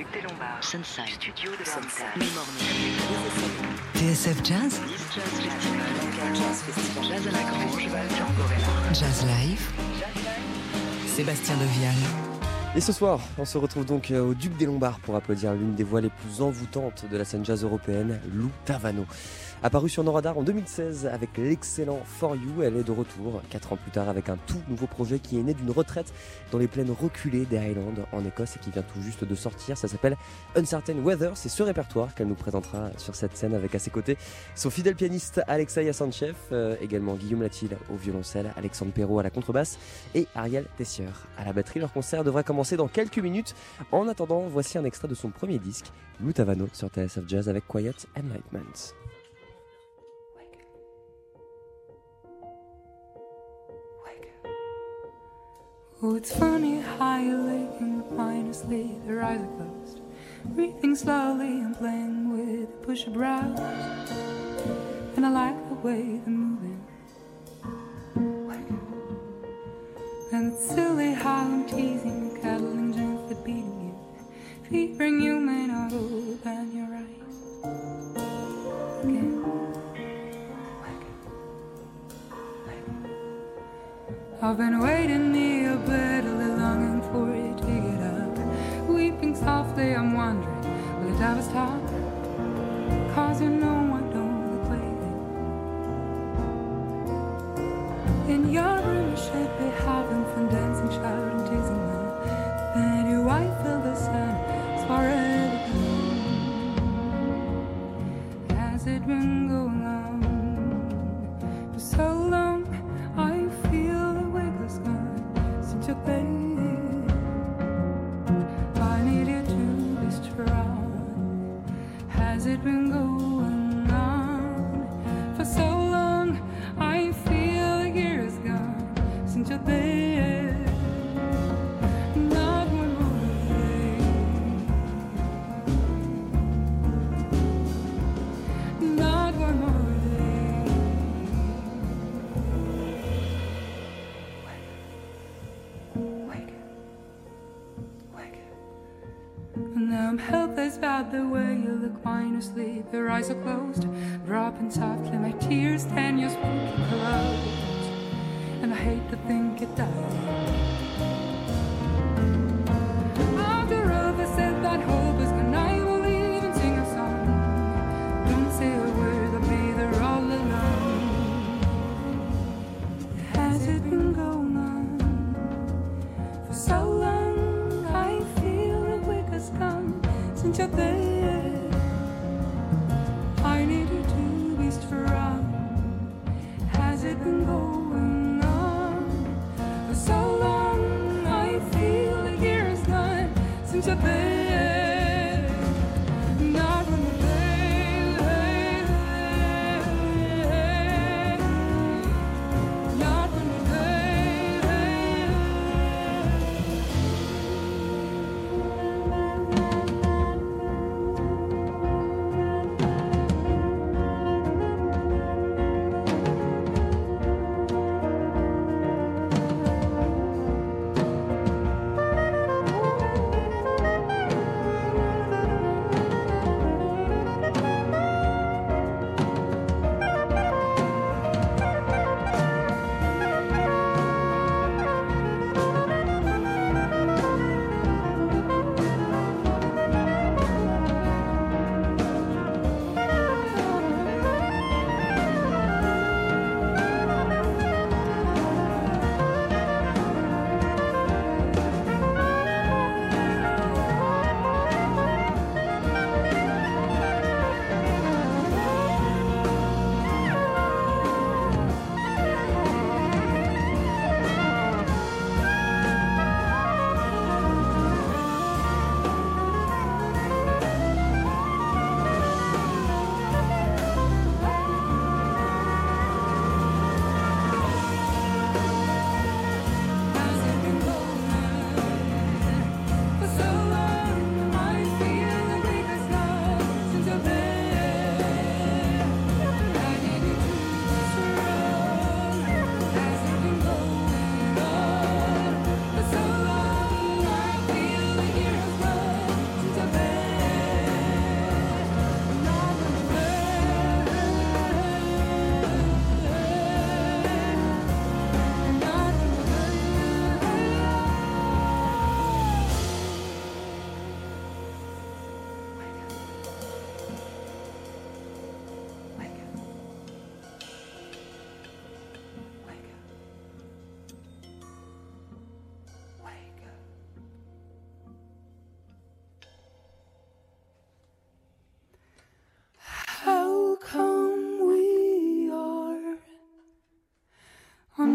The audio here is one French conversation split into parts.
Duc des Lombards. Sunside. Studio de Sunside. TSF Jazz. Jazz Festival. Jazz à la Grange. Jazz Live. Sébastien Devial. Et ce soir, on se retrouve donc euh, au Duc des Lombards pour applaudir l'une des voix les plus envoûtantes de la scène jazz européenne, Lou Tavano. Apparue sur nos radars en 2016 avec l'excellent For You, elle est de retour, quatre ans plus tard, avec un tout nouveau projet qui est né d'une retraite dans les plaines reculées des Highlands en Écosse et qui vient tout juste de sortir. Ça s'appelle Uncertain Weather. C'est ce répertoire qu'elle nous présentera sur cette scène avec à ses côtés son fidèle pianiste Alexei Yassanchev, euh, également Guillaume Latil au violoncelle, Alexandre Perrault à la contrebasse et Ariel Tessier à la batterie. Leur concert devrait commencer dans quelques minutes. En attendant, voici un extrait de son premier disque, Lou Tavano sur TSF Jazz avec Quiet Enlightenment. Oh, it's funny how you lay in mindlessly, their eyes are closed. Breathing slowly and playing with push of brows. And I like the way they're moving. And it's silly how I'm teasing the and gently beating you. Fevering you may not open your eyes. I've been waiting near bitterly longing for you to get up. Weeping softly, I'm wondering, will it ever stop? Cause you know I don't look waiting. In your room, you should be having fun I'm helpless about the way you look while you sleep. Your eyes are closed, dropping softly. My tears stand your spooky clothes. And I hate to think it died. çok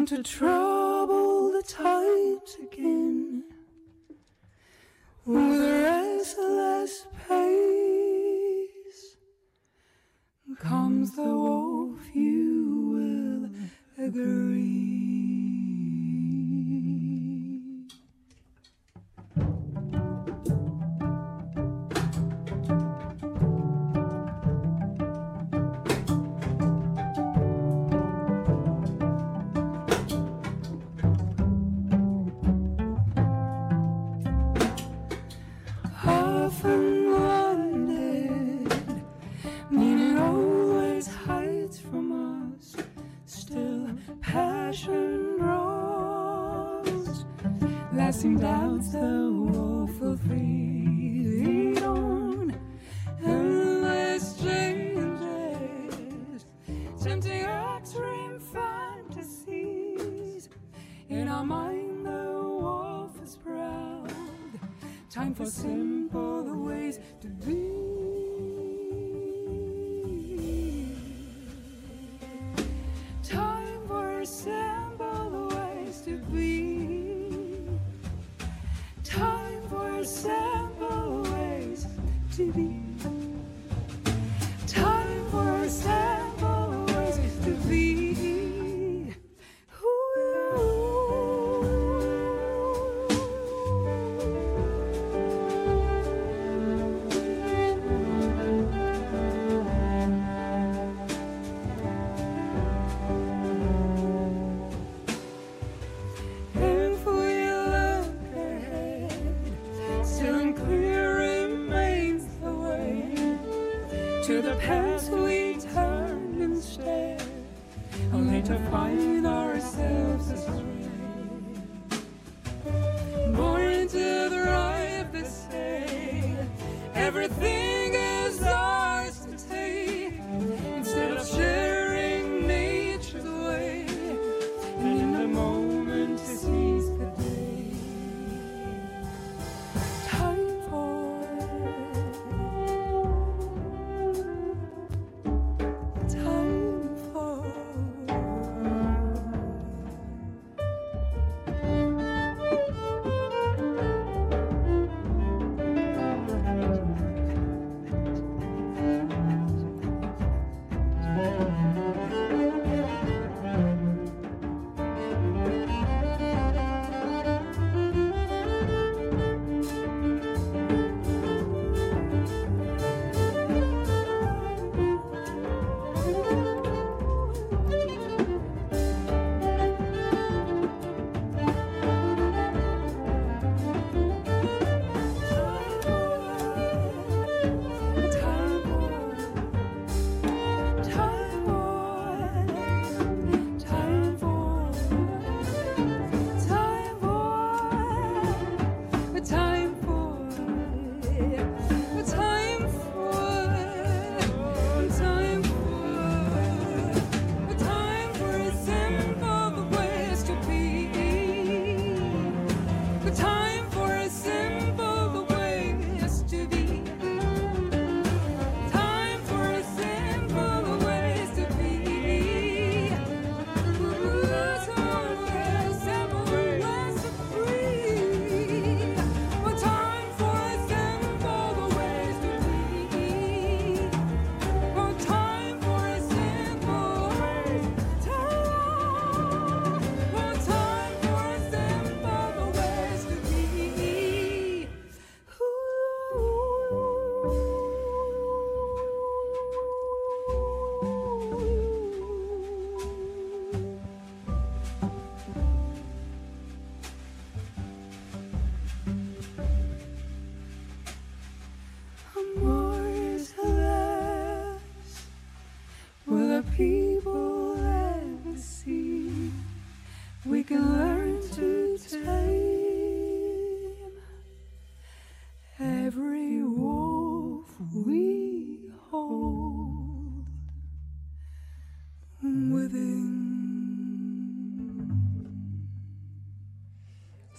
to trouble the tide again with restless pace comes the wolf, you will agree.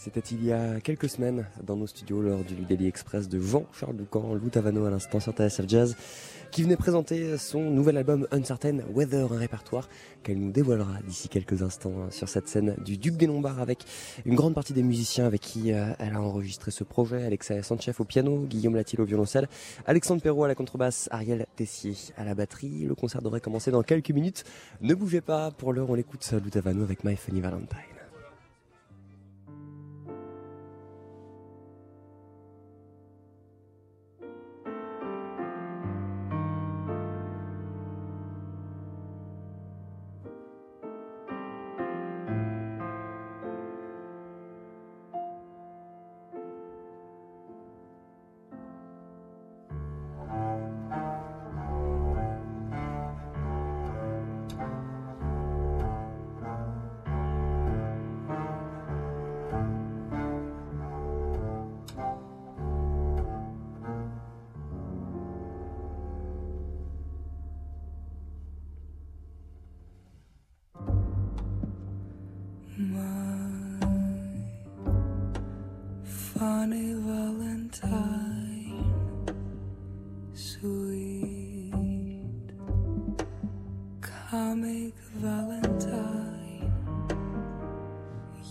C'était il y a quelques semaines dans nos studios lors du Daily Express de Jean-Charles Doucan, Lou Tavano à l'instant sur TSF Jazz, qui venait présenter son nouvel album Uncertain Weather, un répertoire qu'elle nous dévoilera d'ici quelques instants sur cette scène du Duc des Lombards avec une grande partie des musiciens avec qui euh, elle a enregistré ce projet. Alexa Sanchez au piano, Guillaume Latil au violoncelle, Alexandre Perrault à la contrebasse, Ariel Tessier à la batterie. Le concert devrait commencer dans quelques minutes. Ne bougez pas, pour l'heure on l'écoute Lou Tavano avec My Funny Valentine.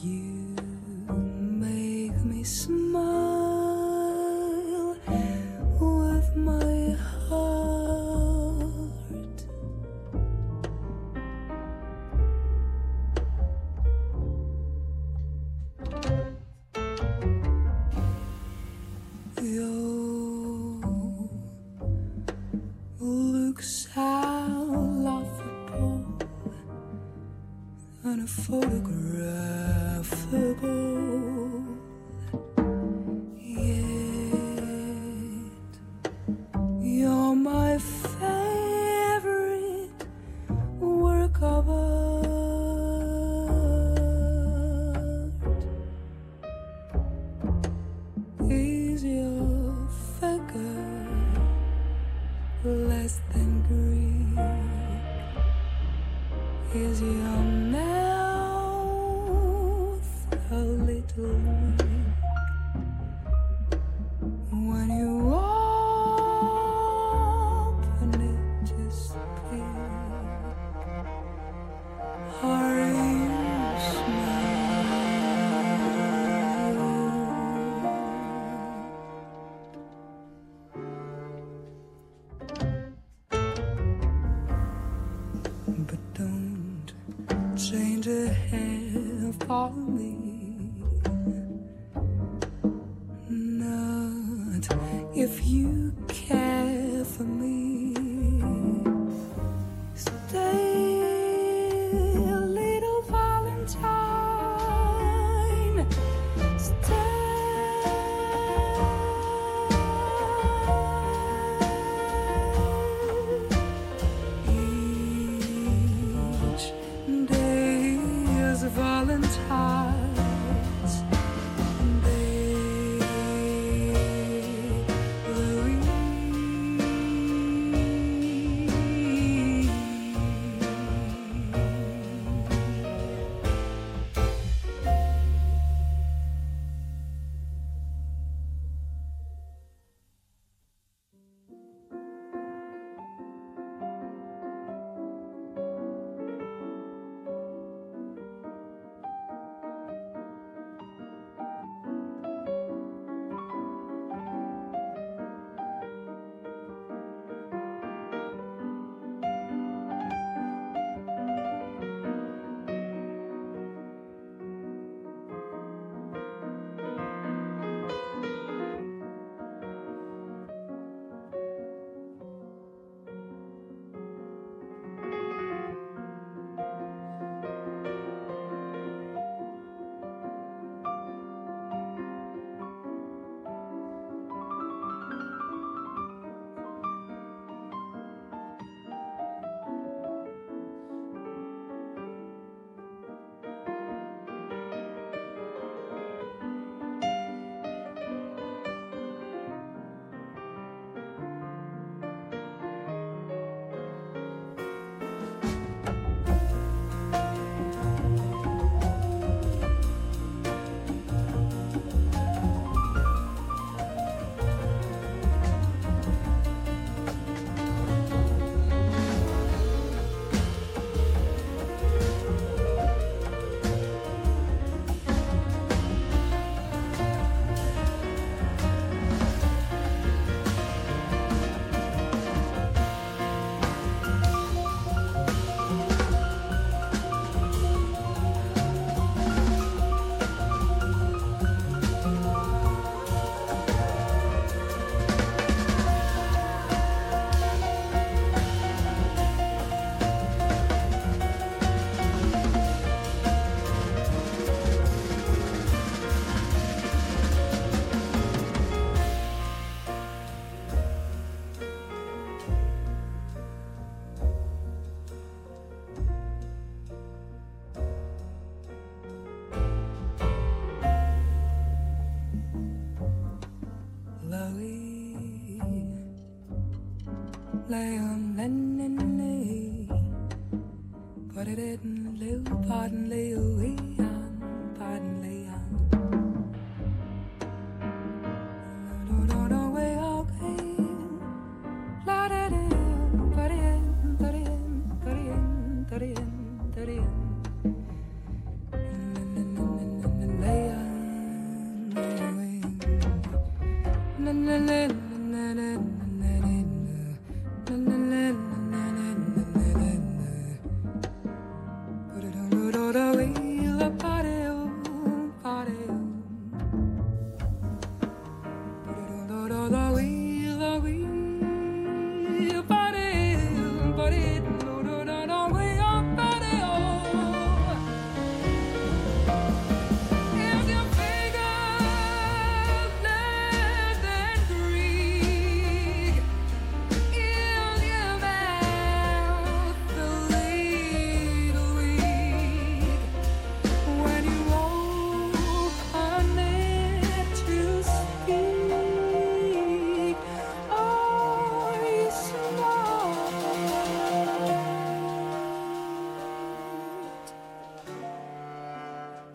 You make me smile with my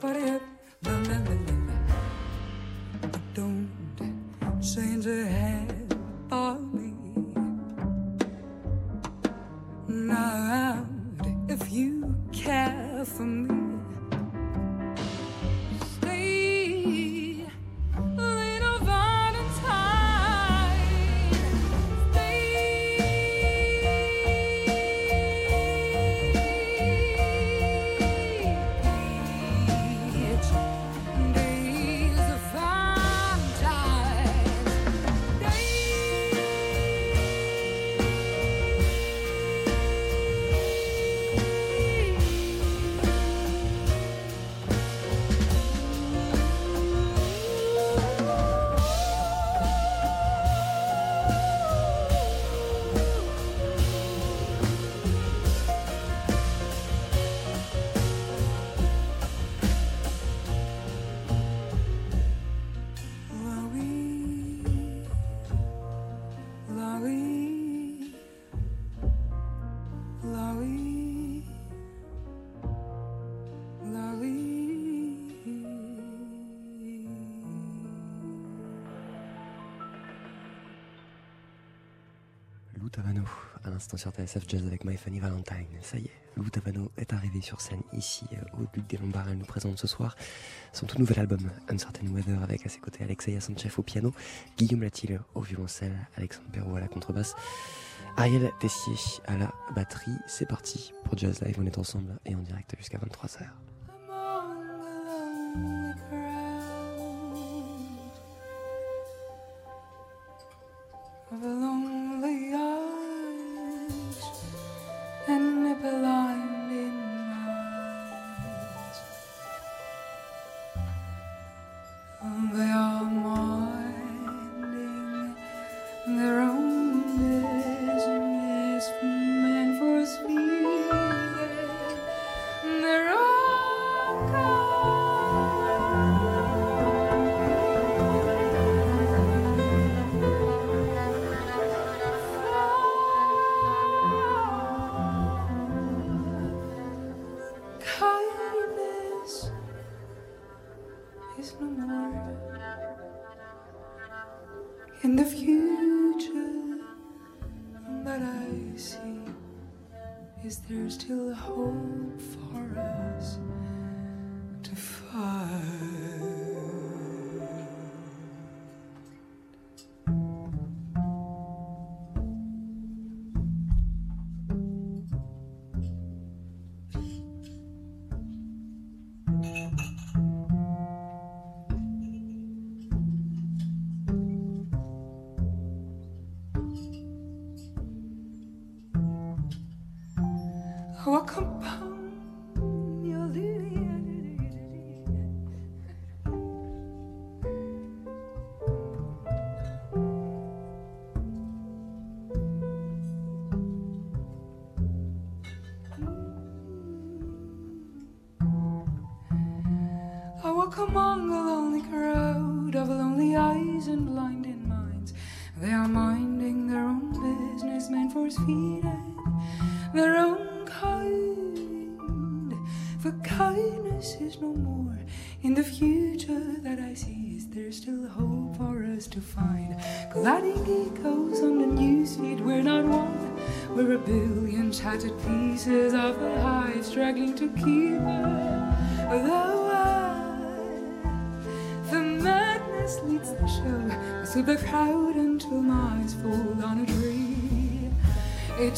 pared l'instant sur TSF Jazz avec My Funny Valentine. Ça y est, Lou Tavano est arrivée sur scène ici euh, au Duc des Lombards. Elle nous présente ce soir son tout nouvel album Uncertain Weather avec à ses côtés Alexeya Sanchez au piano, Guillaume Latil au violoncelle, Alexandre Perrault à la contrebasse, Ariel Tessier à la batterie. C'est parti pour Jazz Live, on est ensemble et en direct jusqu'à 23h. among the lonely 可怕。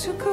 çıkar.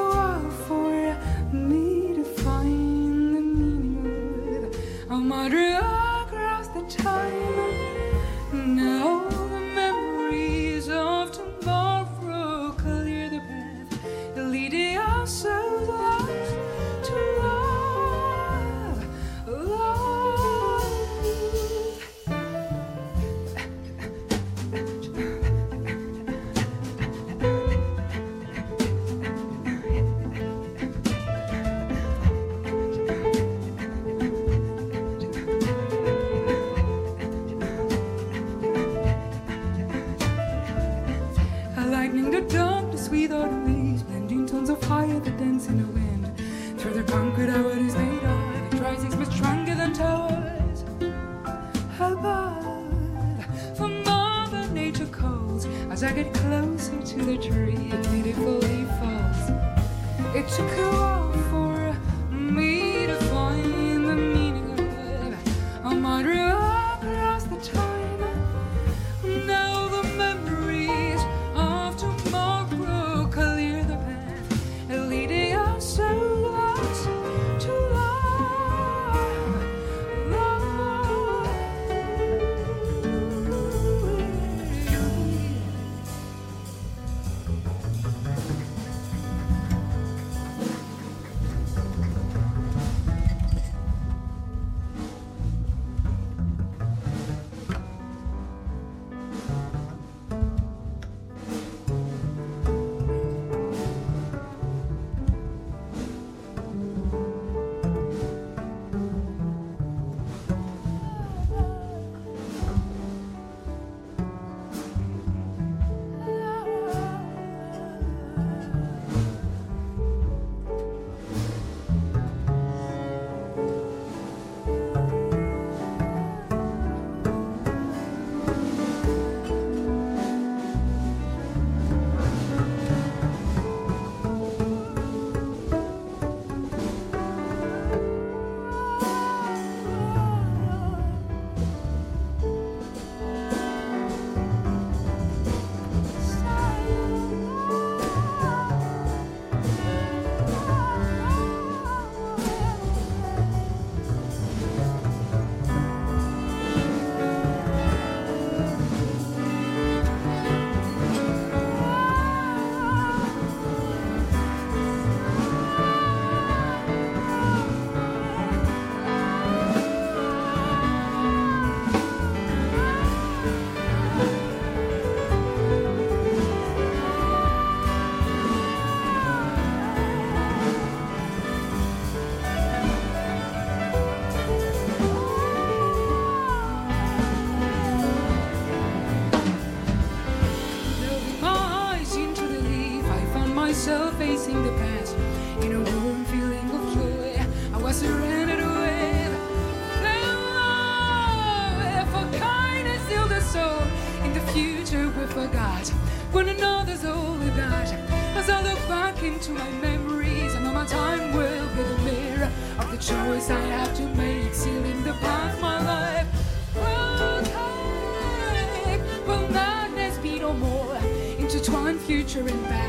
Adventure in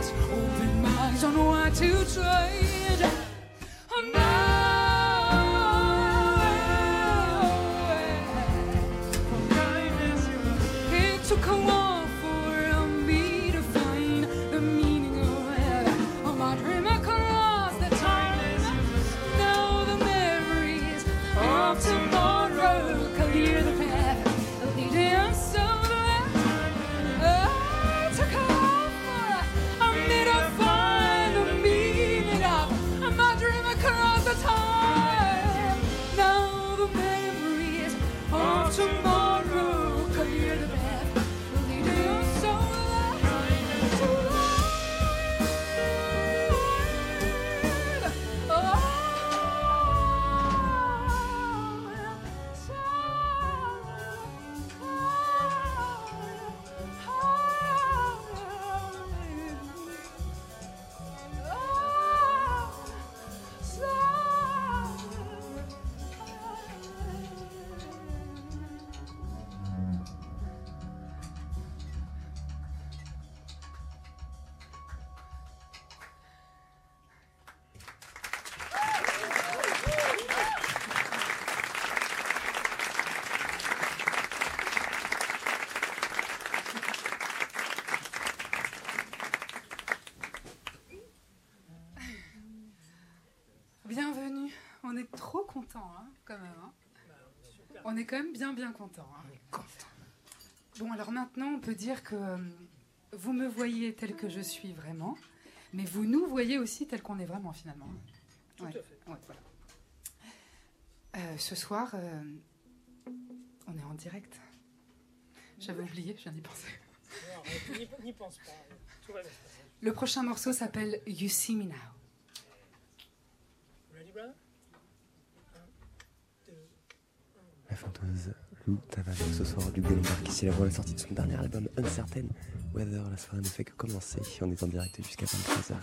content, hein, quand même. hein. On est quand même bien, bien content. hein. Bon, alors maintenant, on peut dire que euh, vous me voyez tel que je suis vraiment, mais vous nous voyez aussi tel qu'on est vraiment, finalement. Tout Ouais, à fait. ouais, voilà. Euh, ce soir, euh, on est en direct. J'avais oublié, je viens d'y penser. Non, N'y n'y pense pas. Tout va bien se passer. Le prochain morceau s'appelle You See Me Now. Ready, brother? La chanteuse Lou Tavano ce soir célèbre la sortie de son dernier album Uncertain Weather. La soirée ne fait que commencer. On est en direct jusqu'à 23h.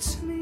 But me.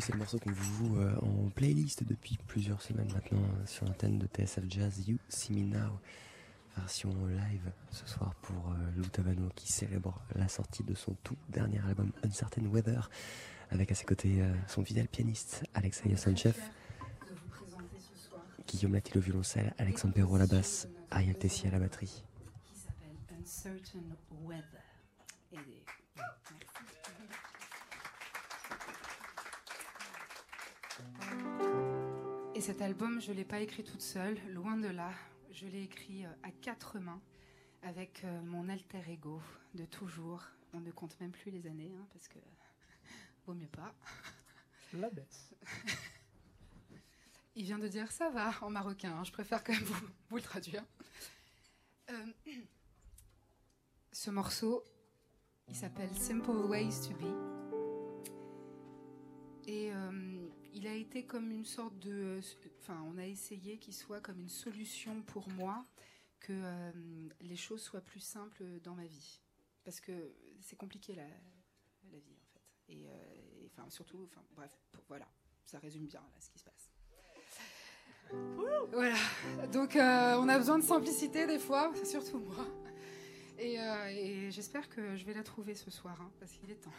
C'est le morceau qu'on vous joue euh, en playlist depuis plusieurs semaines maintenant euh, sur l'antenne de TSF Jazz You See Me Now. Version live ce soir pour euh, Lou Tavano qui célèbre la sortie de son tout dernier album Uncertain Weather avec à ses côtés son fidèle pianiste Alexei Sanchev, de vous présenter ce soir Guillaume Latti au violoncelle, Alexandre Perrault à la basse, Ariel Tessier à la batterie. Uncertain Weather. Cet album, je ne l'ai pas écrit toute seule, loin de là. Je l'ai écrit euh, à quatre mains avec euh, mon alter ego de toujours. On ne compte même plus les années, hein, parce que vaut mieux pas. La baisse. Il vient de dire ça va en marocain, hein, je préfère quand même vous, vous le traduire. Euh, ce morceau, il s'appelle Simple Ways to Be. Et euh, il a été comme une sorte de. Enfin, on a essayé qu'il soit comme une solution pour moi, que euh, les choses soient plus simples dans ma vie. Parce que c'est compliqué la, la vie, en fait. Et, euh, et, enfin, surtout, enfin, bref, pour- voilà, ça résume bien là, ce qui se passe. Voilà, donc euh, on a besoin de simplicité des fois, surtout moi. Et, euh, et j'espère que je vais la trouver ce soir, hein, parce qu'il est temps.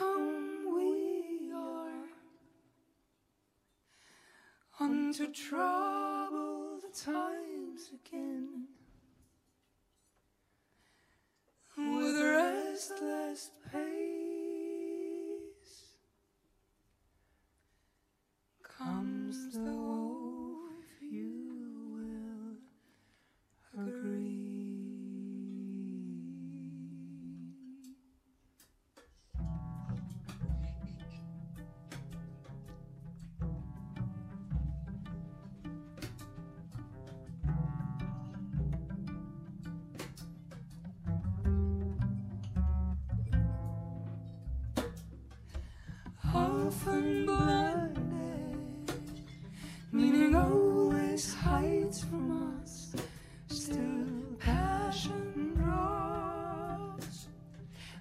Come we are unto troubled times again? With restless pace comes the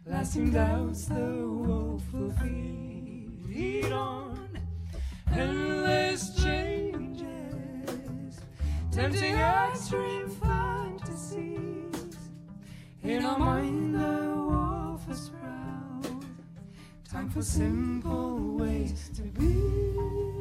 lasting doubts the wolf will feed on. Endless changes, tempting extreme fantasies. In our mind, the wolf is proud. Time for simple ways to be.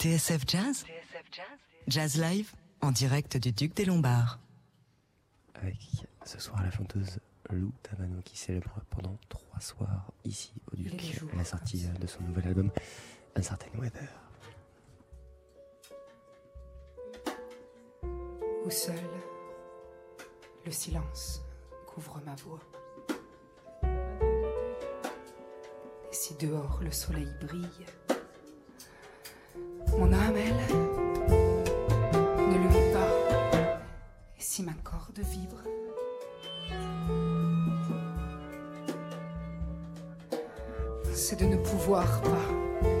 TSF Jazz Jazz Live en direct du Duc des Lombards. Avec ce soir la chanteuse Lou Tavano qui célèbre pendant trois soirs ici au Duc la sortie de son nouvel album Uncertain Weather. Où seul, le silence couvre ma voix. Et si dehors le soleil brille, mon âme, elle, ne luit pas. Et si ma corde vibre, c'est de ne pouvoir pas.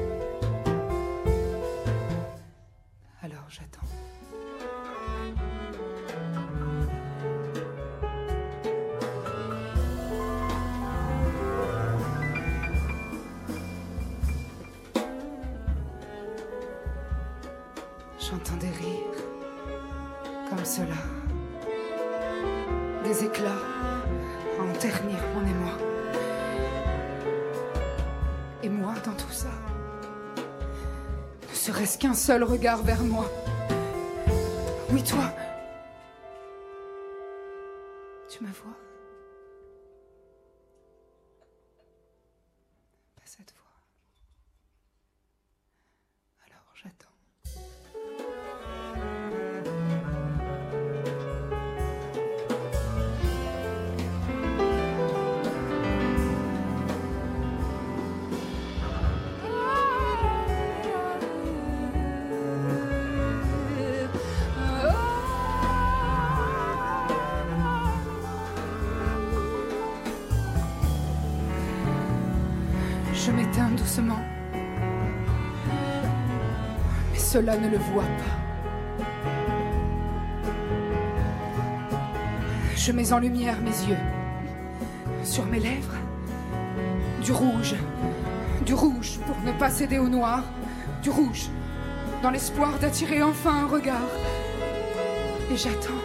Serait-ce qu'un seul regard vers moi. Oui, toi, tu me vois Ne le voit pas. Je mets en lumière mes yeux. Sur mes lèvres, du rouge. Du rouge pour ne pas céder au noir. Du rouge dans l'espoir d'attirer enfin un regard. Et j'attends.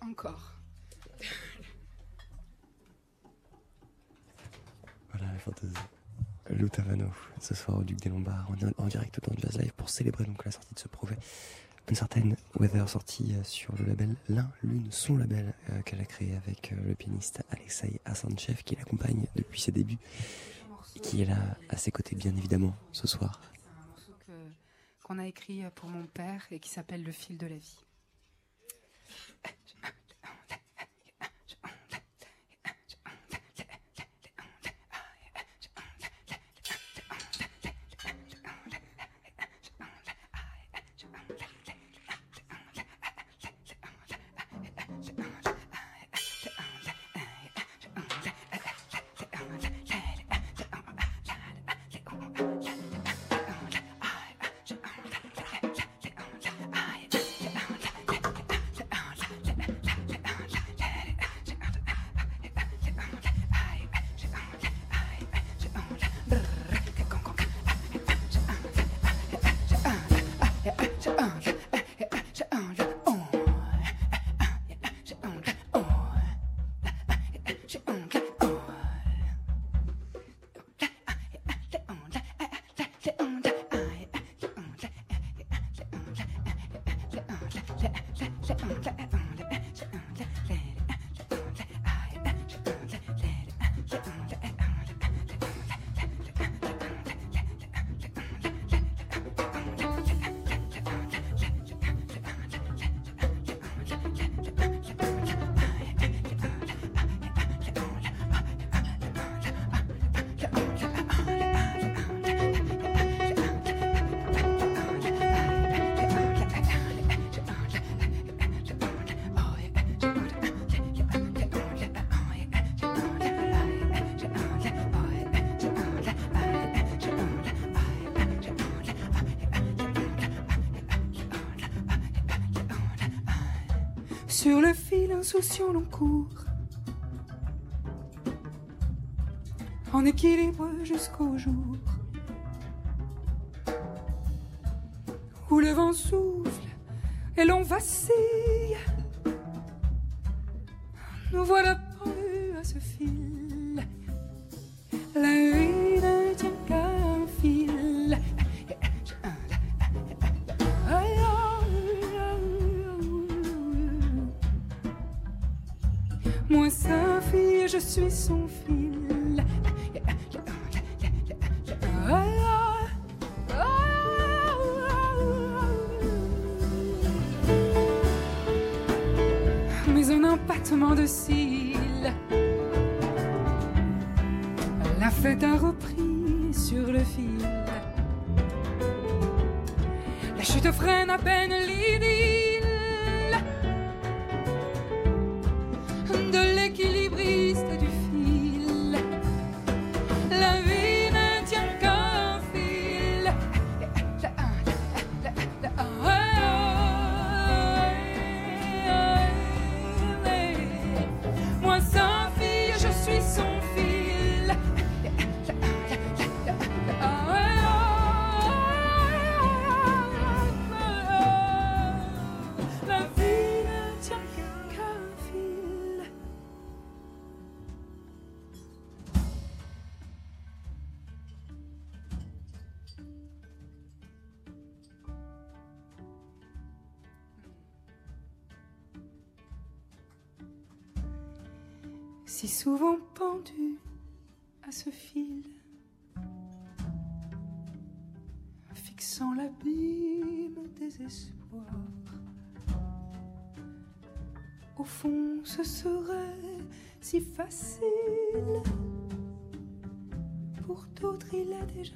Encore. Voilà la fantasy. Lou Tavano, ce soir au Duc des Lombards, on est en direct dans Jazz Live pour célébrer donc la sortie de ce projet. Une certaine Weather sortie euh, sur le label L'un, l'une, son label euh, qu'elle a créé avec euh, le pianiste Alexei Assanchev qui l'accompagne depuis ses débuts et qui est là à ses côtés bien évidemment ce soir. C'est un morceau qu'on a écrit pour mon père et qui s'appelle Le fil de la vie. Fil insouciant l'on court En équilibre jusqu'au jour Moi sa fille, je suis son fil. Mais un empattement de cils. La fête a repris sur le fil. La chute freine à peine l'idylle Au fond, ce serait si facile. Pour d'autres, il est déjà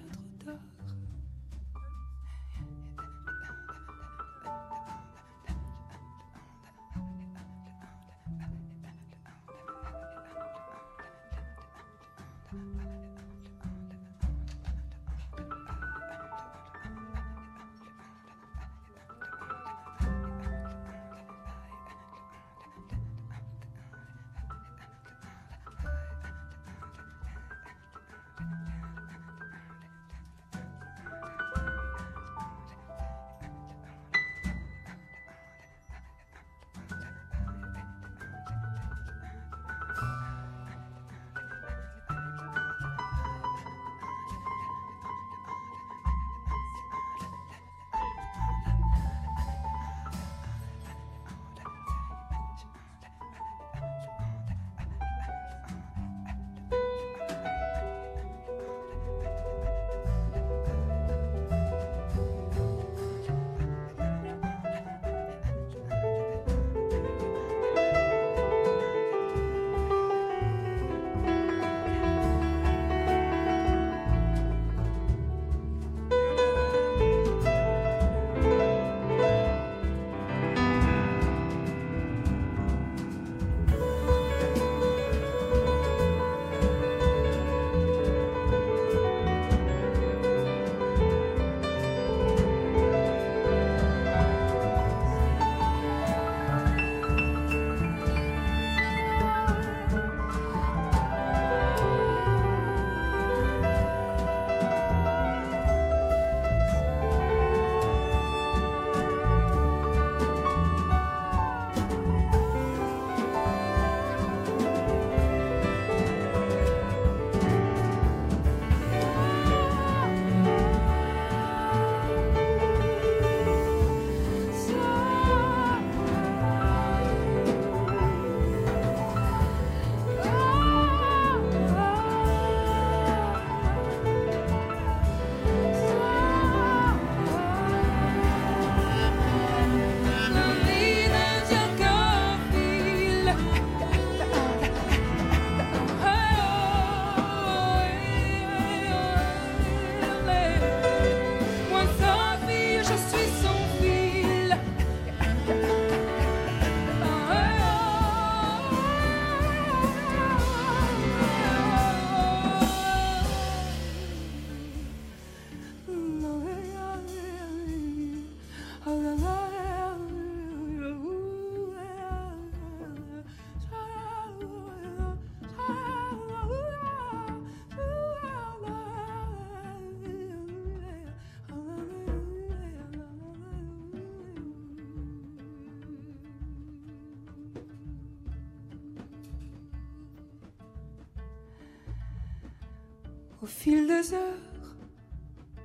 fil des heures,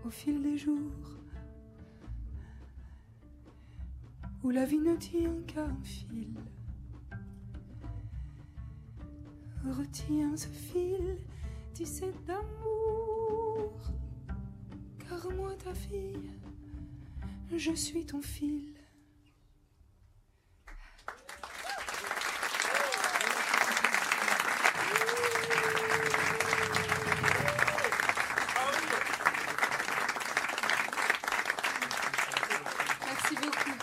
au fil des jours, où la vie ne tient qu'à un fil. Retiens ce fil, tissé d'amour, car moi ta fille, je suis ton fil. Merci beaucoup.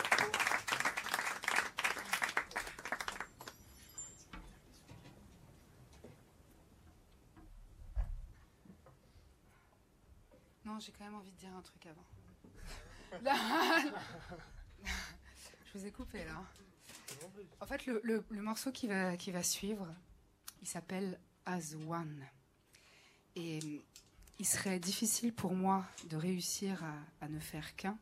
Non, j'ai quand même envie de dire un truc avant. Là- Je vous ai coupé là. En fait, le, morceau qui va, qui va suivre, il s'appelle As One. Et hum, il serait difficile pour moi de réussir à, ne faire qu'un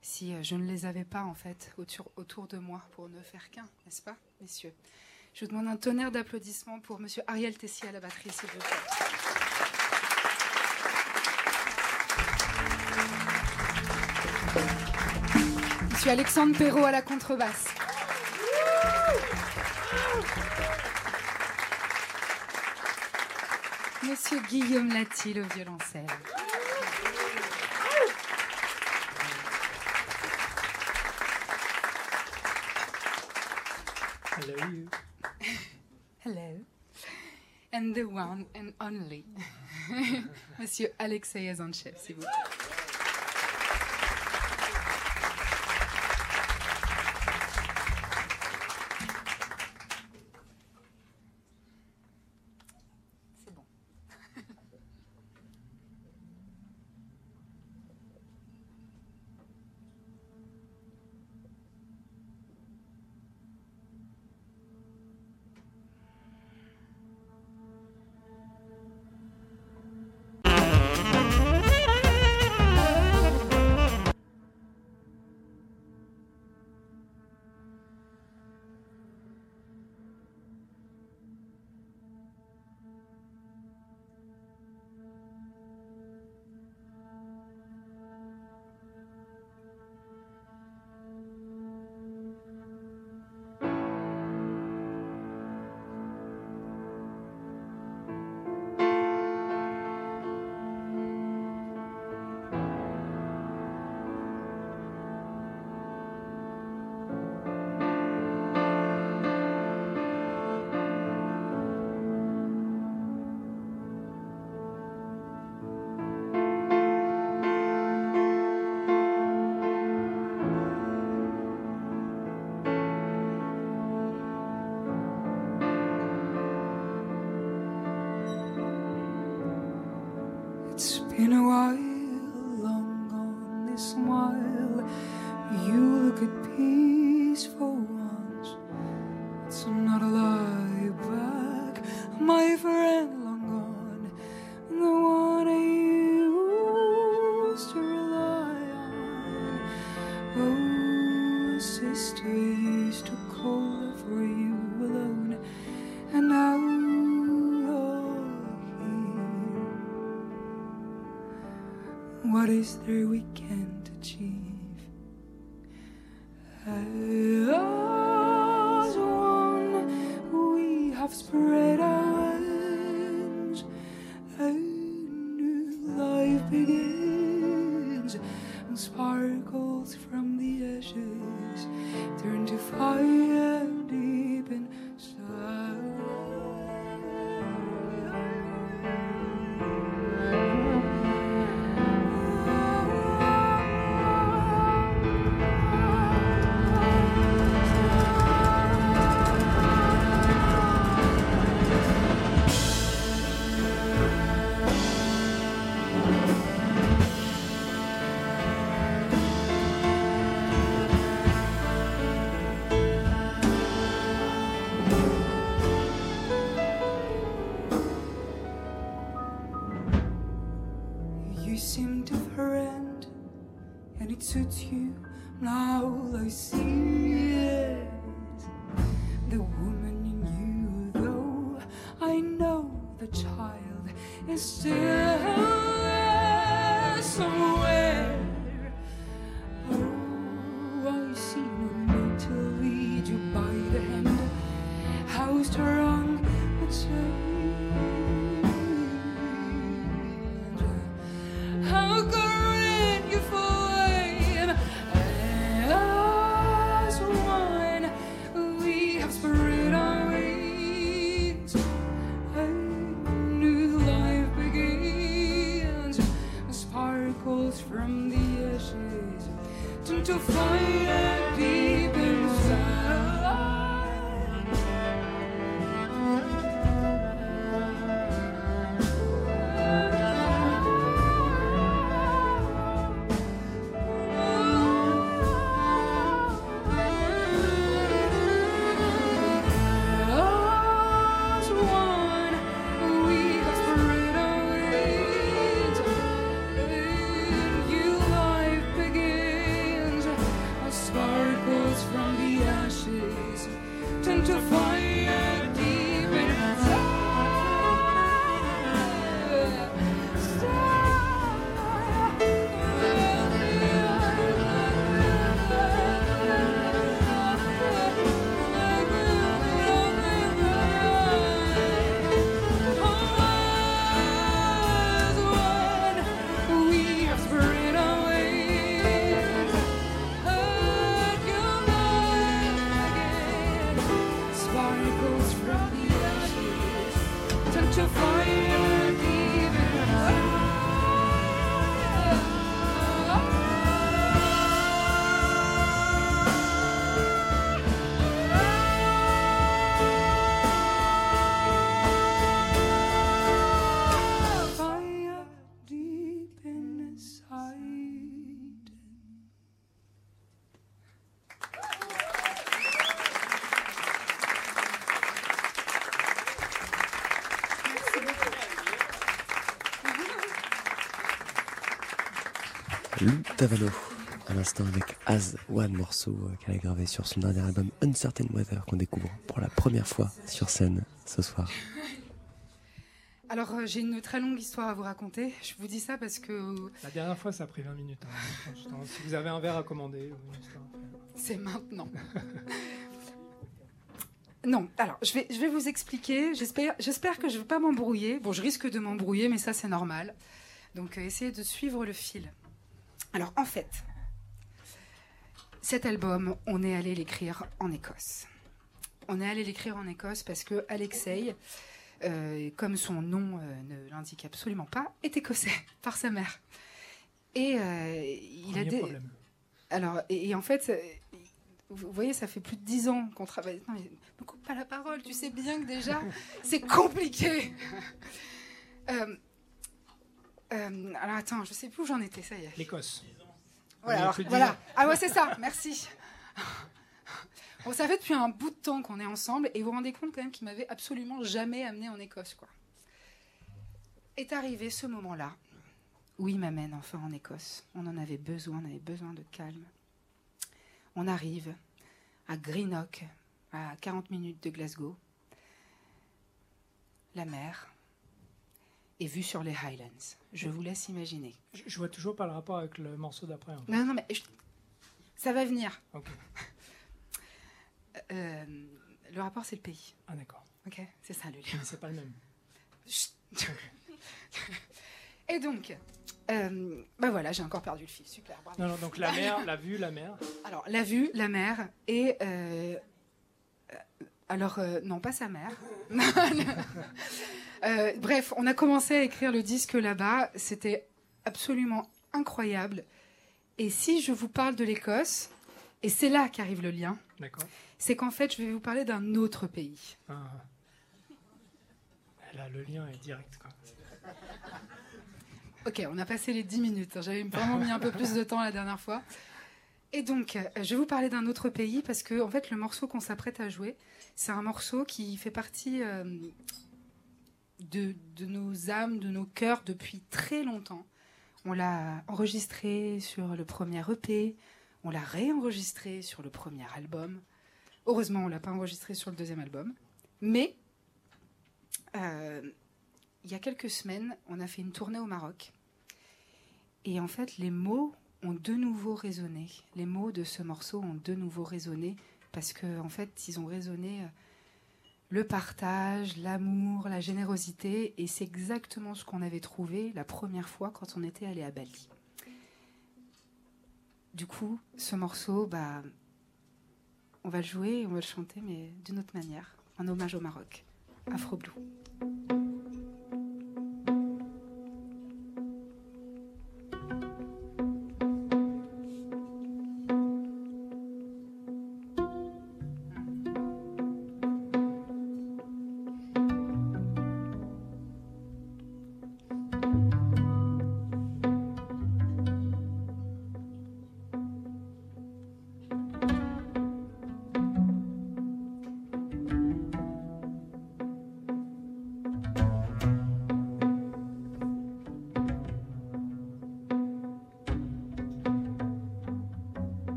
si euh, je ne les avais pas en fait autour, autour de moi pour ne faire qu'un, n'est-ce pas, messieurs? Je vous demande un tonnerre d'applaudissements pour Monsieur Ariel Tessier à la batterie, s'il vous plaît. Alexandre Perrault à la contrebasse. Monsieur Guillaume Latil au violoncelle. Hello, you. Hello. And the one and only. Monsieur Alexei Azanchev, s'il vous plaît. What is there we Tavano, à l'instant avec As One, morceau euh, qu'elle a gravé sur son dernier album Uncertain Weather qu'on découvre pour la première fois sur scène ce soir. Alors, euh, j'ai une très longue histoire à vous raconter. Je vous dis ça parce que La dernière fois, ça a pris 20 minutes. hein. Si vous avez un verre à commander c'est maintenant. Non, alors je vais, je vais vous expliquer. J'espère, j'espère que je ne vais pas m'embrouiller. Bon, je risque de m'embrouiller, mais ça c'est normal. Donc euh, essayez de suivre le fil. Alors en fait, cet album, on est allé l'écrire en Écosse. On est allé l'écrire en Écosse parce que Alexei, euh, comme son nom euh, ne l'indique absolument pas, est écossais par sa mère. Et euh, il a des... problème. Alors, et, et en fait, vous voyez, ça fait plus de dix ans qu'on travaille. Non, mais me coupe pas la parole, tu sais bien que déjà, c'est compliqué. Euh, alors attends, je sais plus où j'en étais, ça y est. L'Écosse. Voilà, alors, voilà. Ah ouais, c'est ça, merci. Bon, ça fait depuis un bout de temps qu'on est ensemble et vous vous rendez compte quand même qu'il m'avait absolument jamais amené en Écosse, quoi. Est arrivé ce moment-là où il m'amène enfin en Écosse. On en avait besoin, on avait besoin de calme. On arrive à Greenock, à 40 minutes de Glasgow. La mer est vue sur les Highlands. Je vous laisse imaginer. Je, je vois toujours pas le rapport avec le morceau d'après. en fait. Non, non, mais je- ça va venir. Euh, le rapport, c'est le pays. Ah d'accord. Ok, c'est ça le lien. C'est pas le même. Chut. Et donc, euh, bah voilà, j'ai encore perdu le fil. Super. bravo. Non, non, donc la mer, la vue, la mer. Alors, la vue, la mer et. euh, alors, euh, non, pas sa mère. Euh, bref, on a commencé à écrire le disque là-bas. C'était absolument incroyable. Et si je vous parle de l'Écosse, et c'est là qu'arrive le lien, D'accord. c'est qu'en fait, je vais vous parler d'un autre pays. Ah. Là, le lien est direct. Quoi. Ok, on a passé les 10 minutes. hein. J'avais vraiment mis un peu plus de temps la dernière fois. Et donc, euh, je vais vous parler d'un autre pays parce que, en fait, le morceau qu'on s'apprête à jouer, c'est un morceau qui fait partie euh, de, nos âmes, de nos cœurs depuis très longtemps. On l'a enregistré sur le premier EP, on l'a réenregistré sur le premier album. Heureusement, on l'a pas enregistré sur le deuxième album. Mais euh, il y a quelques semaines, on a fait une tournée au Maroc. Et en fait, les mots ont de nouveau résonné. Les mots de ce morceau ont de nouveau résonné parce qu'en en fait, ils ont résonné euh, le partage, l'amour, la générosité. Et c'est exactement ce qu'on avait trouvé la première fois quand on était allé à Bali. Du coup, ce morceau, bah, on va le jouer, on va le chanter, mais d'une autre manière, en hommage au Maroc. Afro Blue.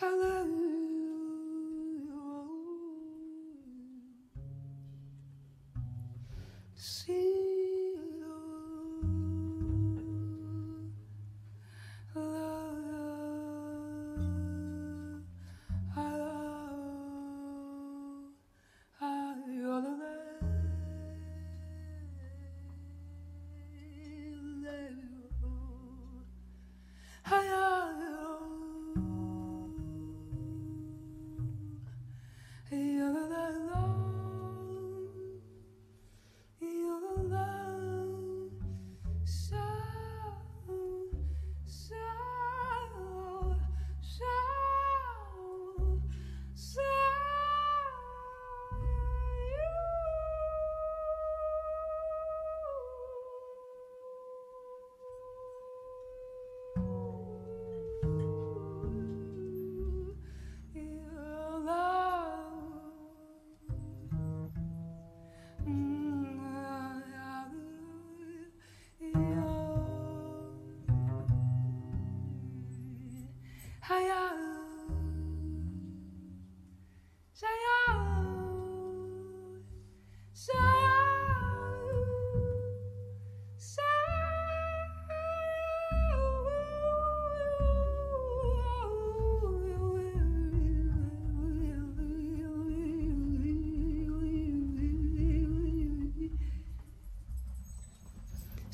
Hello.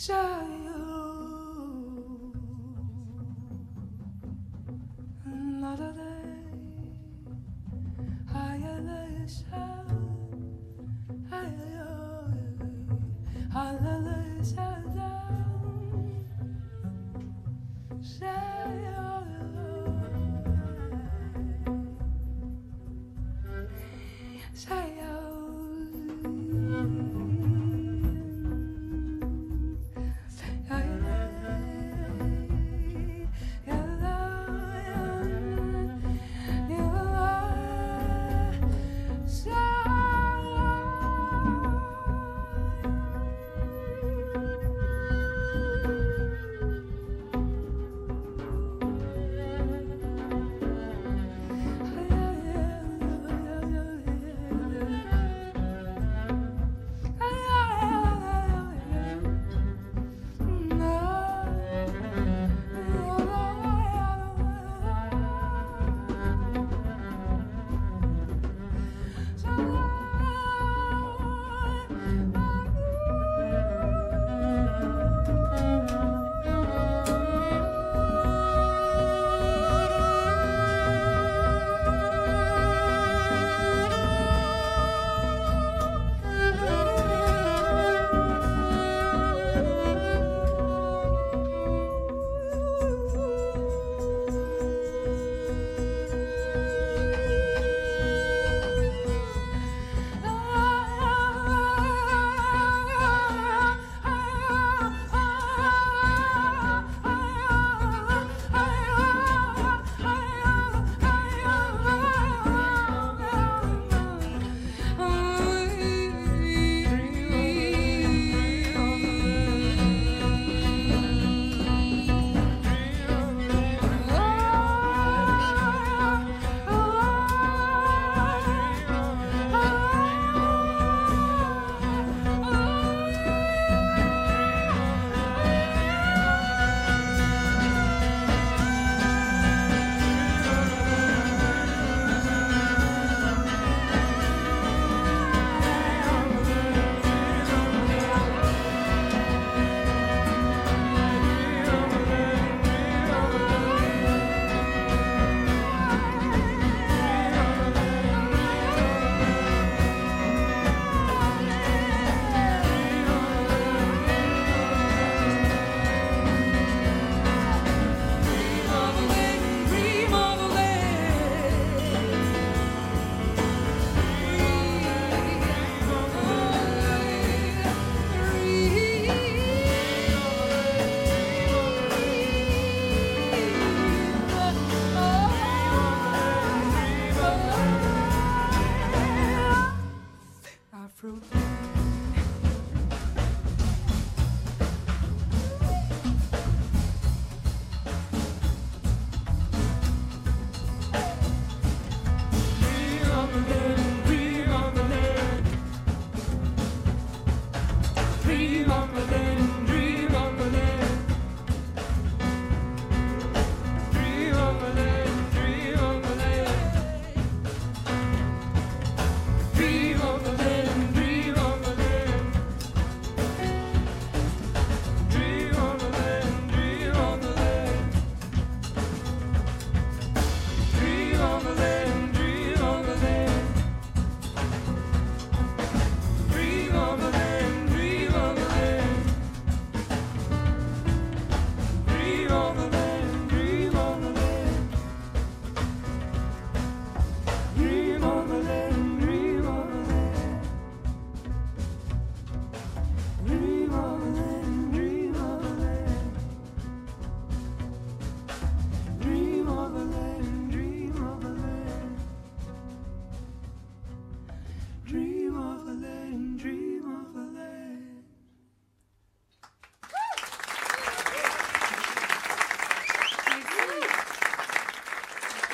Say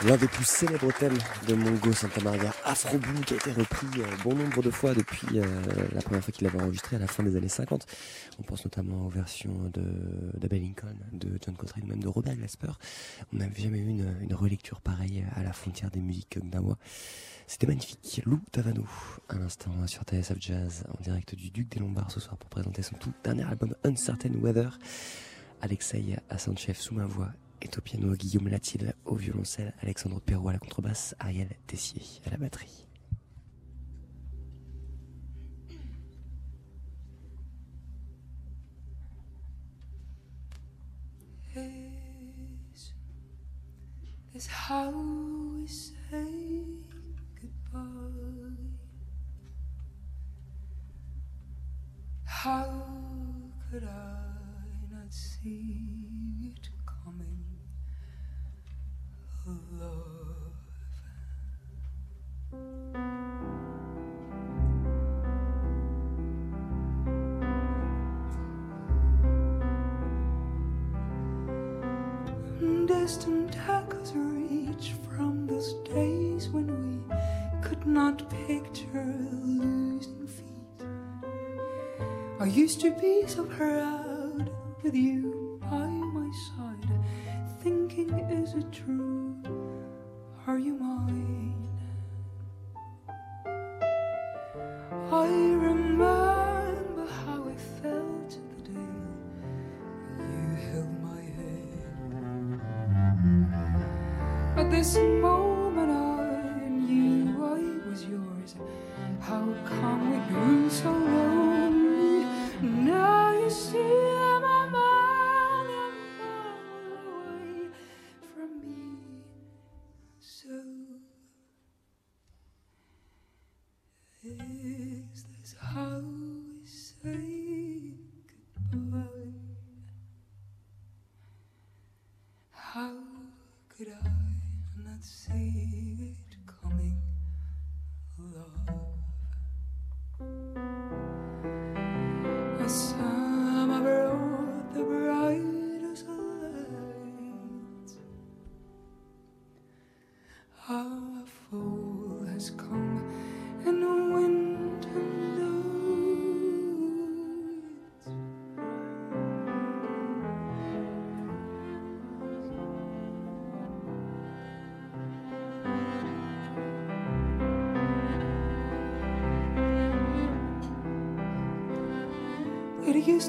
L'un des plus célèbres thèmes de Mongo Santa Maria, Afro Blue, qui a été repris euh, bon nombre de fois depuis euh, la première fois qu'il l'avait enregistré à la fin des années 50. On pense notamment aux versions de d'Abbey Lincoln, de John Coltrane, même de Robert Glasper. On n'avait jamais eu une, une relecture pareille à la frontière des musiques gnawa. C'était magnifique. Lou Tavano, à l'instant sur TSF Jazz, en direct du Duc des Lombards ce soir pour présenter son tout dernier album Uncertain Weather. Alexei Assanchev sous ma voix est au piano, Guillaume Latil au violoncelle, Alexandre Perrault à la contrebasse, Ariel Tessier à la batterie. Distant echoes reach from those days when we could not picture losing feet. I used to be so proud with you by my side, thinking, is it true? Are you mine? I remember This moment, I knew I was yours. How come we grew so lonely?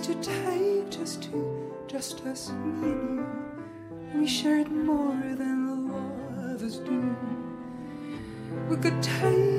To take just two, just us, me and you. We shared more than lovers do. We could take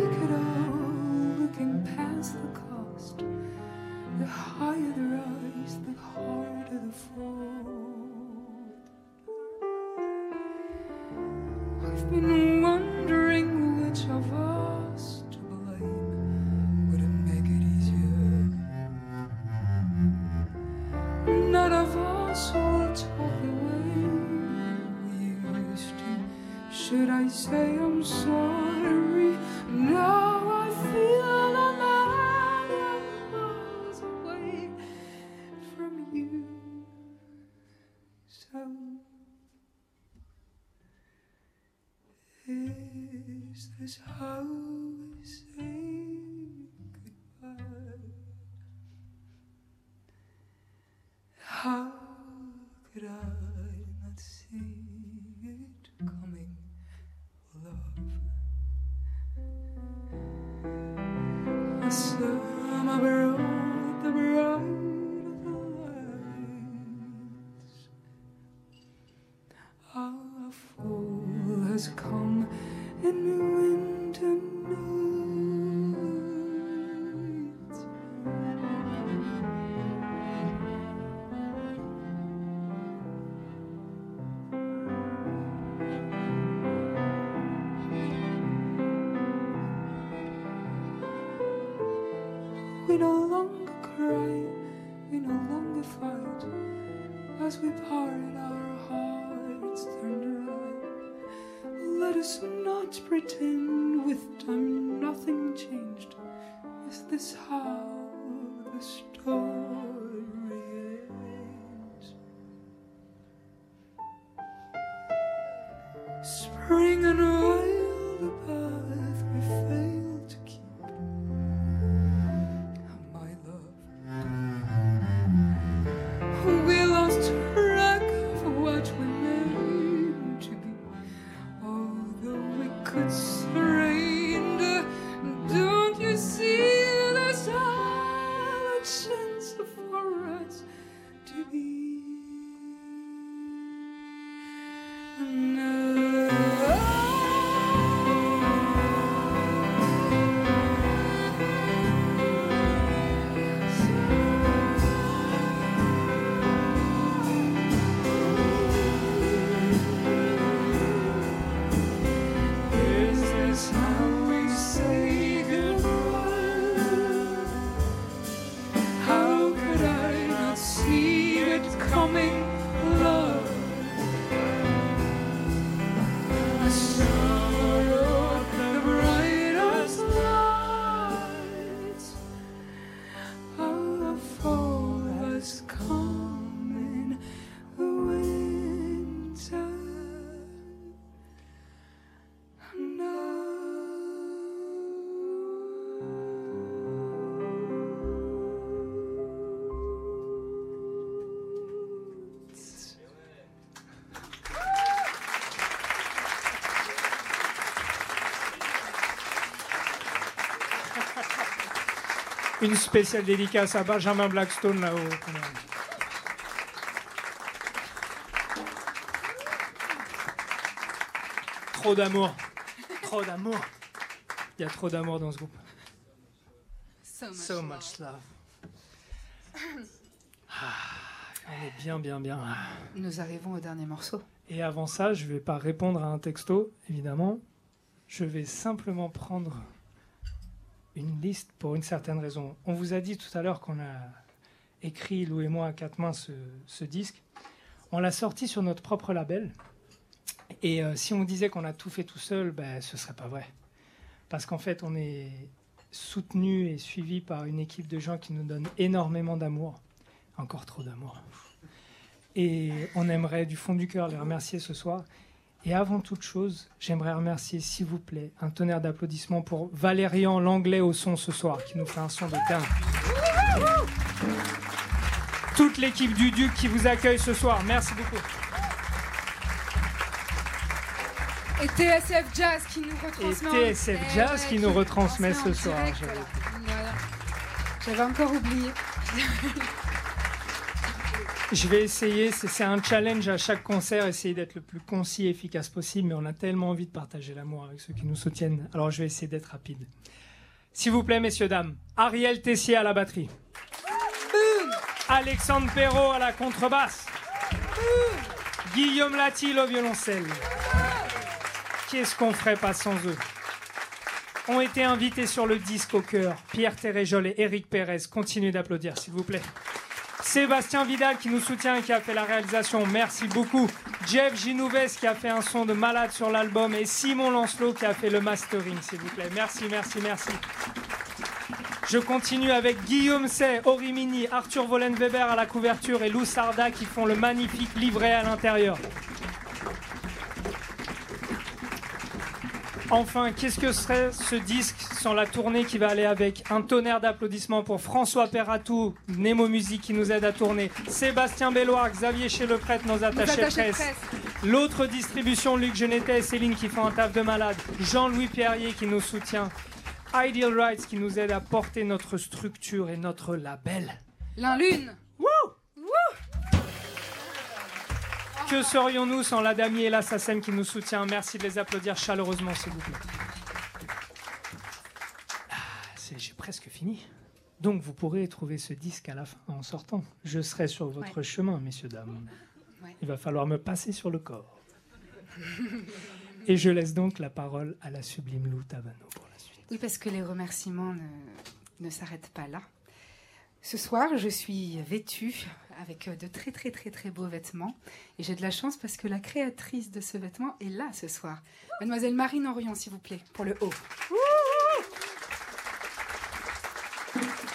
Une spéciale dédicace à Benjamin Blackstone là-haut. Trop d'amour. Trop d'amour. Il y a trop d'amour dans ce groupe. So much. So love. much love. Ah, on est bien, bien, bien. Nous arrivons au dernier morceau. Et avant ça, je ne vais pas répondre à un texto, évidemment. Je vais simplement prendre une liste pour une certaine raison. On vous a dit tout à l'heure qu'on a écrit, Lou et moi, à quatre mains, ce, disque. On l'a sorti sur notre propre label. Et euh, si on disait qu'on a tout fait tout seul, ben, ce serait pas vrai. Parce qu'en fait, on est soutenu et suivi par une équipe de gens qui nous donnent énormément d'amour. Encore trop d'amour. Et on aimerait du fond du cœur les remercier ce soir. Et avant toute chose, j'aimerais remercier, s'il vous plaît, un tonnerre d'applaudissements pour Valérian Langlais au son ce soir, qui nous fait un son de dingue. Toute l'équipe du Duc qui vous accueille ce soir, merci beaucoup. Et TSF Jazz qui nous retransmet. Et TSF Jazz qui nous retransmet retransmet ce soir, direct, j'avais- voilà. Voilà. J'avais encore oublié. Je vais essayer, c'est un challenge à chaque concert, essayer d'être le plus concis et efficace possible, mais on a tellement envie de partager l'amour avec ceux qui nous soutiennent. Alors je vais essayer d'être rapide. S'il vous plaît, messieurs, dames, Ariel Tessier à la batterie. Alexandre Perrault à la contrebasse. Guillaume Latil au violoncelle. Qu'est-ce qu'on ferait pas sans eux? Ont été invités sur le disque au cœur Pierre Téréjol et Eric Pérez. Continuez d'applaudir, s'il vous plaît. Sébastien Vidal qui nous soutient et qui a fait la réalisation, merci beaucoup. Jeff Ginouves qui a fait un son de malade sur l'album et Simon Lancelot qui a fait le mastering, s'il vous plaît. Merci, merci, merci. Je continue avec Guillaume Say, Orimini, Arthur Vollenweber à la couverture et Lou Sarda qui font le magnifique livret à l'intérieur. Enfin, qu'est-ce que serait ce disque sans la tournée qui va aller avec Un tonnerre d'applaudissements pour François Perratou, Nemo Musique qui nous aide à tourner, Sébastien Belloir, Xavier Chez le Prêtre, nos attachés attachés de presse, presse. l'autre distribution, Luc Genetet et Céline qui font un taf de malade, Jean-Louis Pierrier qui nous soutient, Ideal Rights qui nous aide à porter notre structure et notre label. L'un l'une. Que serions-nous sans la damier et la SACEM qui nous soutient? Merci de les applaudir chaleureusement, s'il vous plaît. Ah, J'ai presque fini. Donc vous pourrez trouver ce disque à la fin en sortant. Je serai sur votre Ouais. chemin, messieurs, dames. Ouais. Il va falloir me passer sur le corps. et je laisse donc la parole à la sublime Lou Tavano pour la suite. Oui, parce que les remerciements ne, ne s'arrêtent pas là. Ce soir, je suis vêtue avec de très très très très beaux vêtements. Et j'ai de la chance parce que la créatrice de ce vêtement est là ce soir. Mademoiselle Marine Orion, s'il vous plaît, pour le haut.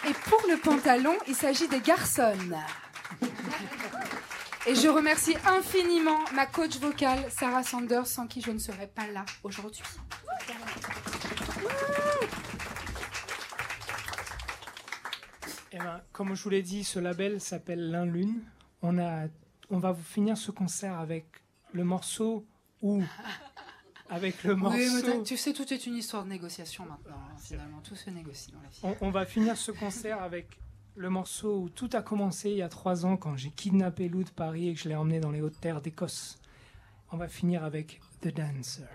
Et pour le pantalon, il s'agit des garçons. Et je remercie infiniment ma coach vocale, Sarah Sanders, sans qui je ne serais pas là aujourd'hui. Eh ben, comme je vous l'ai dit, ce label s'appelle L'un Lune. On, a, on va vous finir ce concert avec le morceau ou avec le morceau. Oui, mais tu sais, tout est une histoire de négociation maintenant. hein, Finalement, tout se négocie dans la vie. On, on va finir ce concert avec le morceau où tout a commencé il y a trois ans quand j'ai kidnappé Lou de Paris et que je l'ai emmené dans les hautes terres d'Écosse. On va finir avec The Dancer.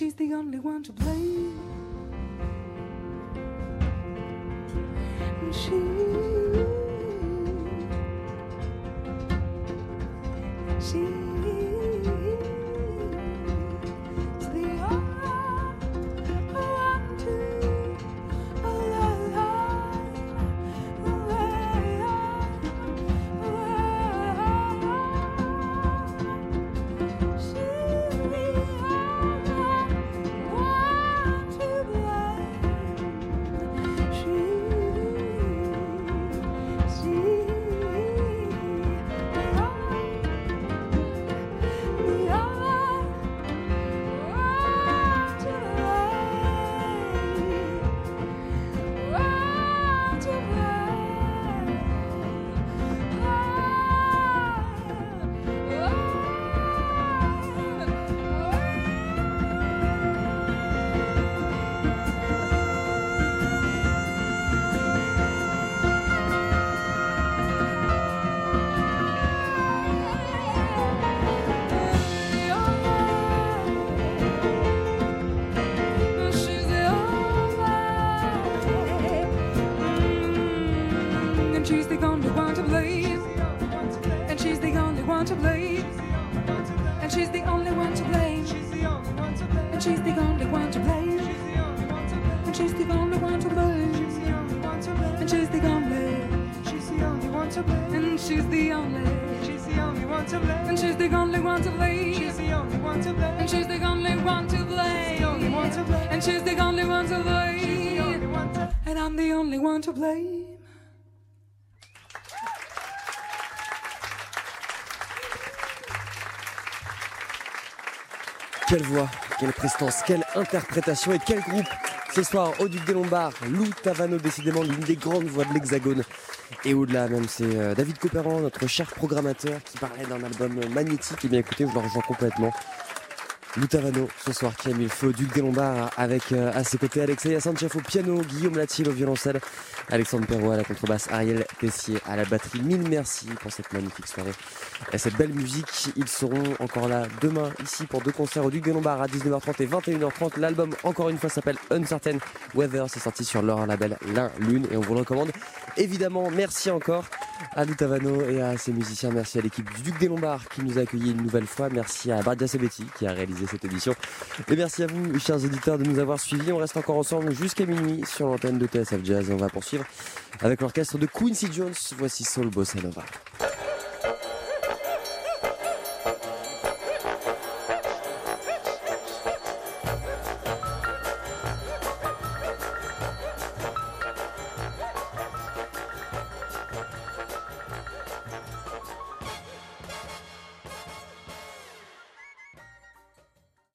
She's the only one to blame. Quelle voix, quelle prestance, quelle interprétation et quel groupe ce soir au Duc des Lombards, Lou Tavano, décidément l'une des grandes voix de l'Hexagone. Et au-delà même, c'est euh, David Copperan, notre cher programmateur, qui parlait d'un album magnétique. Et bien écoutez, je le rejoins complètement. Loutavano ce soir qui a mis le feu Duc des Lombards avec euh, à ses côtés Alexei Sanchez au piano, Guillaume Latil au violoncelle, Alexandre Perrois à la contrebasse, Ariel Tessier à la batterie. Mille merci pour cette magnifique soirée et cette belle musique. Ils seront encore là demain ici pour deux concerts au Duc des Lombards à 19h30 et 21h30. L'album encore une fois s'appelle Uncertain Weather. C'est sorti sur leur label L'un Lune et on vous le recommande évidemment. Merci encore à Loutavano et à ses musiciens. Merci à l'équipe du Duc des Lombards qui nous a accueillis une nouvelle fois. Merci à Bardia Sabetti qui a réalisé cette édition. Et merci à vous, chers auditeurs, de nous avoir suivis. On reste encore ensemble jusqu'à minuit sur l'antenne de TSF Jazz on va poursuivre avec l'orchestre de Quincy Jones. Voici Soul Bossa Nova.